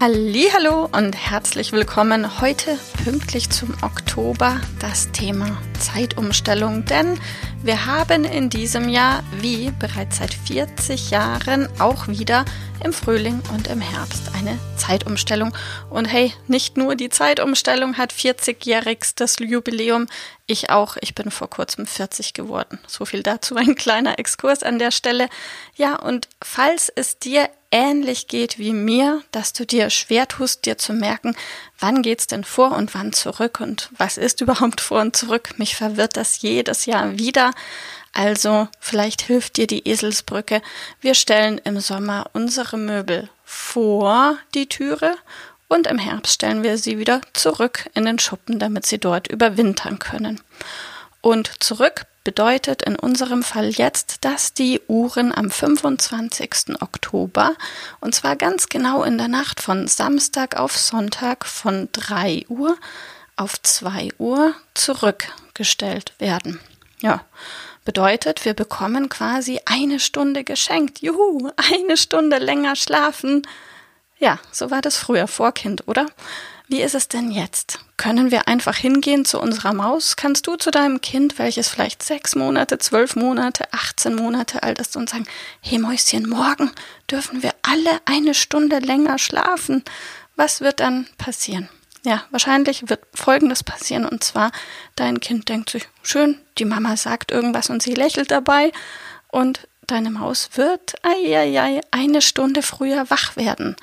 Hallo und herzlich willkommen heute pünktlich zum Oktober das Thema Zeitumstellung, denn wir haben in diesem Jahr wie bereits seit 40 Jahren auch wieder im Frühling und im Herbst eine Zeitumstellung. Und hey, nicht nur die Zeitumstellung hat 40-jährigstes Jubiläum, ich auch, ich bin vor kurzem 40 geworden. So viel dazu, ein kleiner Exkurs an der Stelle. Ja, und falls es dir ähnlich geht wie mir, dass du dir schwer tust, dir zu merken, wann geht's denn vor und wann zurück und was ist überhaupt vor und zurück. Mich verwirrt das jedes Jahr wieder. Also vielleicht hilft dir die Eselsbrücke. Wir stellen im Sommer unsere Möbel vor die Türe und im Herbst stellen wir sie wieder zurück in den Schuppen, damit sie dort überwintern können. Und zurück bedeutet in unserem Fall jetzt, dass die Uhren am 25. Oktober, und zwar ganz genau in der Nacht von Samstag auf Sonntag von 3 Uhr auf 2 Uhr zurückgestellt werden. Ja, bedeutet, wir bekommen quasi eine Stunde geschenkt. Juhu, eine Stunde länger schlafen. Ja, so war das früher vor Kind, oder? Wie ist es denn jetzt? Können wir einfach hingehen zu unserer Maus? Kannst du zu deinem Kind, welches vielleicht sechs Monate, zwölf Monate, 18 Monate alt ist und sagen, hey Mäuschen, morgen dürfen wir alle eine Stunde länger schlafen? Was wird dann passieren? Ja, wahrscheinlich wird Folgendes passieren und zwar, dein Kind denkt sich, schön, die Mama sagt irgendwas und sie lächelt dabei und deine Maus wird ei, ei, ei, eine Stunde früher wach werden.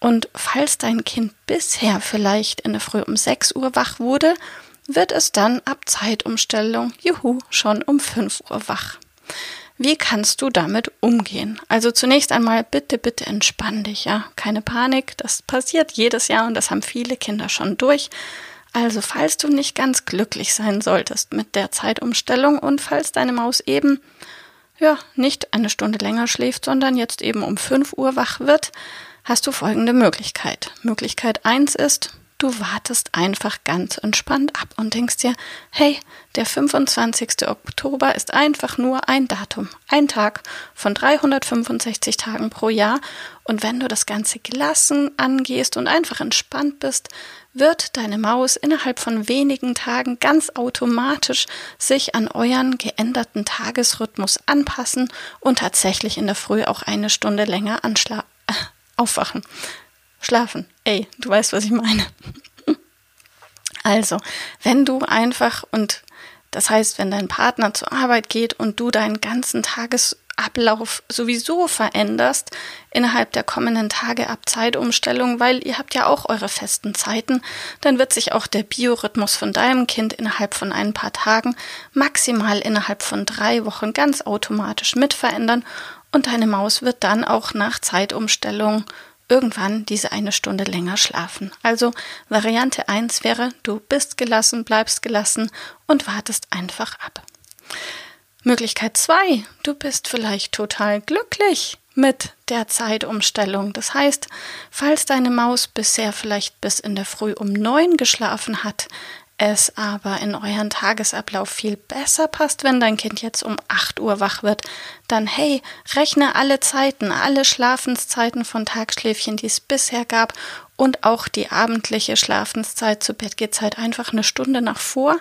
Und falls dein Kind bisher vielleicht in der Früh um 6 Uhr wach wurde, wird es dann ab Zeitumstellung, juhu, schon um 5 Uhr wach. Wie kannst du damit umgehen? Also zunächst einmal bitte, bitte entspann dich, ja. Keine Panik, das passiert jedes Jahr und das haben viele Kinder schon durch. Also falls du nicht ganz glücklich sein solltest mit der Zeitumstellung und falls deine Maus eben ja, nicht eine Stunde länger schläft, sondern jetzt eben um 5 Uhr wach wird, hast du folgende Möglichkeit. Möglichkeit 1 ist, du wartest einfach ganz entspannt ab und denkst dir, hey, der 25. Oktober ist einfach nur ein Datum, ein Tag von 365 Tagen pro Jahr und wenn du das Ganze gelassen angehst und einfach entspannt bist, wird deine Maus innerhalb von wenigen Tagen ganz automatisch sich an euren geänderten Tagesrhythmus anpassen und tatsächlich in der Früh auch eine Stunde länger anschla äh, aufwachen. Schlafen. Ey, du weißt, was ich meine. Also, wenn du einfach und das heißt, wenn dein Partner zur Arbeit geht und du deinen ganzen Tagesablauf sowieso veränderst innerhalb der kommenden Tage ab Zeitumstellung, weil ihr habt ja auch eure festen Zeiten, dann wird sich auch der Biorhythmus von deinem Kind innerhalb von ein paar Tagen, maximal innerhalb von drei Wochen ganz automatisch mit verändern und deine Maus wird dann auch nach Zeitumstellung irgendwann diese eine Stunde länger schlafen. Also Variante 1 wäre, du bist gelassen, bleibst gelassen und wartest einfach ab. Möglichkeit 2, du bist vielleicht total glücklich mit der Zeitumstellung. Das heißt, falls deine Maus bisher vielleicht bis in der Früh um neun geschlafen hat, es aber in euren Tagesablauf viel besser passt, wenn dein Kind jetzt um 8 Uhr wach wird, dann hey, rechne alle Zeiten, alle Schlafenszeiten von Tagschläfchen, die es bisher gab und auch die abendliche Schlafenszeit zur Bettgehzeit einfach eine Stunde nach vor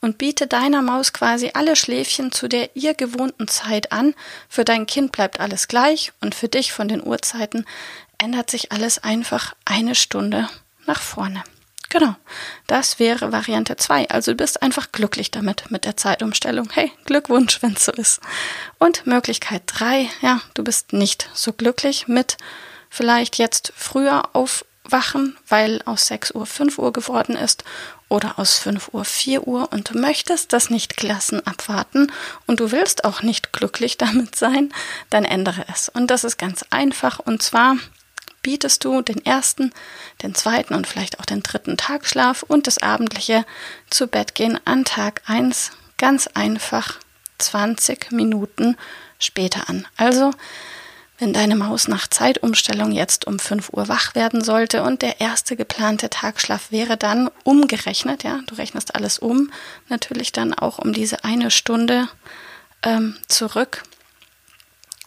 und biete deiner Maus quasi alle Schläfchen zu der ihr gewohnten Zeit an. Für dein Kind bleibt alles gleich und für dich von den Uhrzeiten ändert sich alles einfach eine Stunde nach vorne. Genau, das wäre Variante 2. Also du bist einfach glücklich damit, mit der Zeitumstellung. Hey, Glückwunsch, wenn es so ist. Und Möglichkeit 3, ja, du bist nicht so glücklich mit vielleicht jetzt früher aufwachen, weil aus 6 Uhr 5 Uhr geworden ist oder aus 5 Uhr 4 Uhr und du möchtest das nicht gelassen abwarten und du willst auch nicht glücklich damit sein, dann ändere es. Und das ist ganz einfach und zwar bietest du den ersten, den zweiten und vielleicht auch den dritten Tagschlaf und das abendliche zu Bett gehen an Tag 1 ganz einfach 20 Minuten später an. Also, wenn deine Maus nach Zeitumstellung jetzt um 5 Uhr wach werden sollte und der erste geplante Tagschlaf wäre dann umgerechnet, ja, du rechnest alles um, natürlich dann auch um diese eine Stunde ähm, zurück,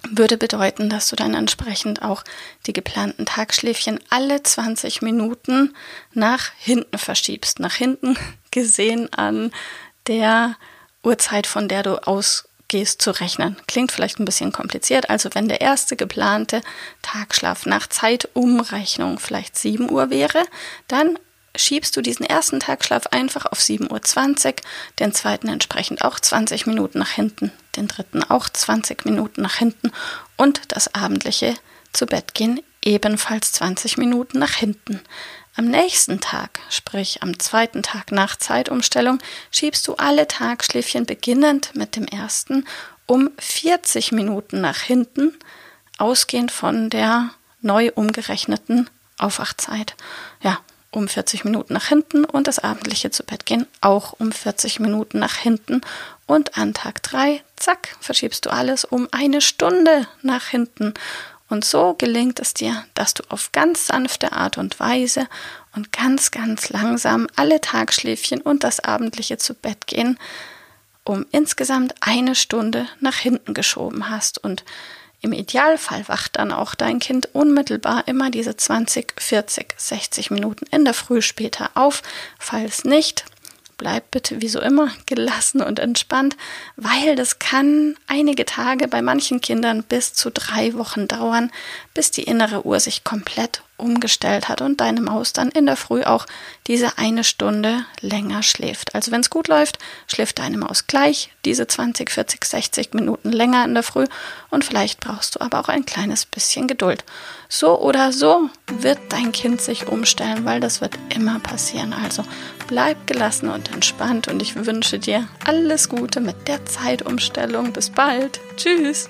würde bedeuten, dass du dann entsprechend auch die geplanten Tagschläfchen alle 20 Minuten nach hinten verschiebst. Nach hinten gesehen an der Uhrzeit, von der du ausgehst zu rechnen. Klingt vielleicht ein bisschen kompliziert. Also wenn der erste geplante Tagschlaf nach Zeitumrechnung vielleicht 7 Uhr wäre, dann schiebst du diesen ersten Tagschlaf einfach auf 7.20 Uhr, den zweiten entsprechend auch 20 Minuten nach hinten, den dritten auch 20 Minuten nach hinten und das abendliche zu Bett gehen ebenfalls 20 Minuten nach hinten. Am nächsten Tag, sprich am zweiten Tag nach Zeitumstellung, schiebst du alle Tagschläfchen beginnend mit dem ersten um 40 Minuten nach hinten, ausgehend von der neu umgerechneten Aufwachzeit. Ja, um 40 Minuten nach hinten und das abendliche zu Bett gehen auch um 40 Minuten nach hinten. Und an Tag 3, zack, verschiebst du alles um eine Stunde nach hinten. Und so gelingt es dir, dass du auf ganz sanfte Art und Weise und ganz, ganz langsam alle Tagschläfchen und das abendliche zu Bett gehen um insgesamt eine Stunde nach hinten geschoben hast. Und im Idealfall wacht dann auch dein Kind unmittelbar immer diese 20, 40, 60 Minuten in der Früh später auf. Falls nicht, bleib bitte wie so immer gelassen und entspannt, weil das kann einige Tage bei manchen Kindern bis zu drei Wochen dauern, bis die innere Uhr sich komplett umgestellt hat und deine Maus dann in der Früh auch diese eine Stunde länger schläft. Also wenn es gut läuft, schläft deine Maus gleich diese 20, 40, 60 Minuten länger in der Früh und vielleicht brauchst du aber auch ein kleines bisschen Geduld. So oder so wird dein Kind sich umstellen, weil das wird immer passieren. Also bleib gelassen und entspannt und ich wünsche dir alles Gute mit der Zeitumstellung. Bis bald. Tschüss.